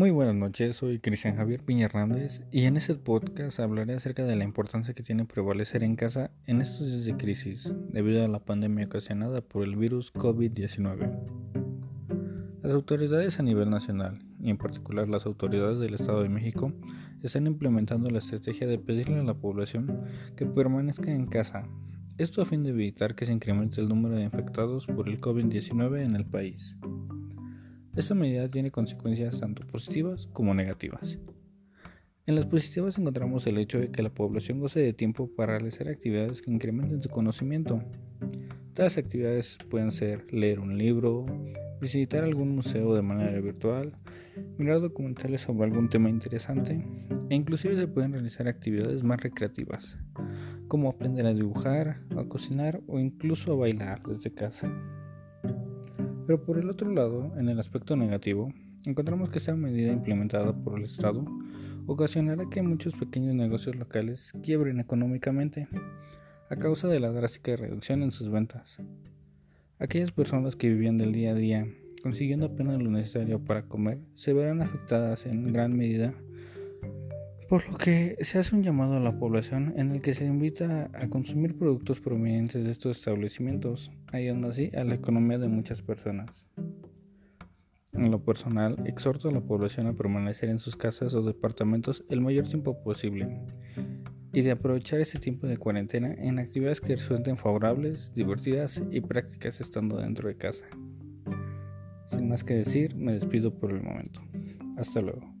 Muy buenas noches, soy Cristian Javier Piña Hernández y en este podcast hablaré acerca de la importancia que tiene prevalecer en casa en estos días de crisis debido a la pandemia ocasionada por el virus COVID-19. Las autoridades a nivel nacional y en particular las autoridades del Estado de México están implementando la estrategia de pedirle a la población que permanezca en casa, esto a fin de evitar que se incremente el número de infectados por el COVID-19 en el país. Esta medida tiene consecuencias tanto positivas como negativas. En las positivas encontramos el hecho de que la población goce de tiempo para realizar actividades que incrementen su conocimiento. Tales actividades pueden ser leer un libro, visitar algún museo de manera virtual, mirar documentales sobre algún tema interesante e inclusive se pueden realizar actividades más recreativas, como aprender a dibujar, a cocinar o incluso a bailar desde casa. Pero por el otro lado, en el aspecto negativo, encontramos que esta medida implementada por el Estado ocasionará que muchos pequeños negocios locales quiebren económicamente a causa de la drástica reducción en sus ventas. Aquellas personas que vivían del día a día consiguiendo apenas lo necesario para comer se verán afectadas en gran medida por lo que se hace un llamado a la población en el que se invita a consumir productos provenientes de estos establecimientos, ayudando así a la economía de muchas personas. En lo personal, exhorto a la población a permanecer en sus casas o departamentos el mayor tiempo posible y de aprovechar ese tiempo de cuarentena en actividades que resulten favorables, divertidas y prácticas estando dentro de casa. Sin más que decir, me despido por el momento. Hasta luego.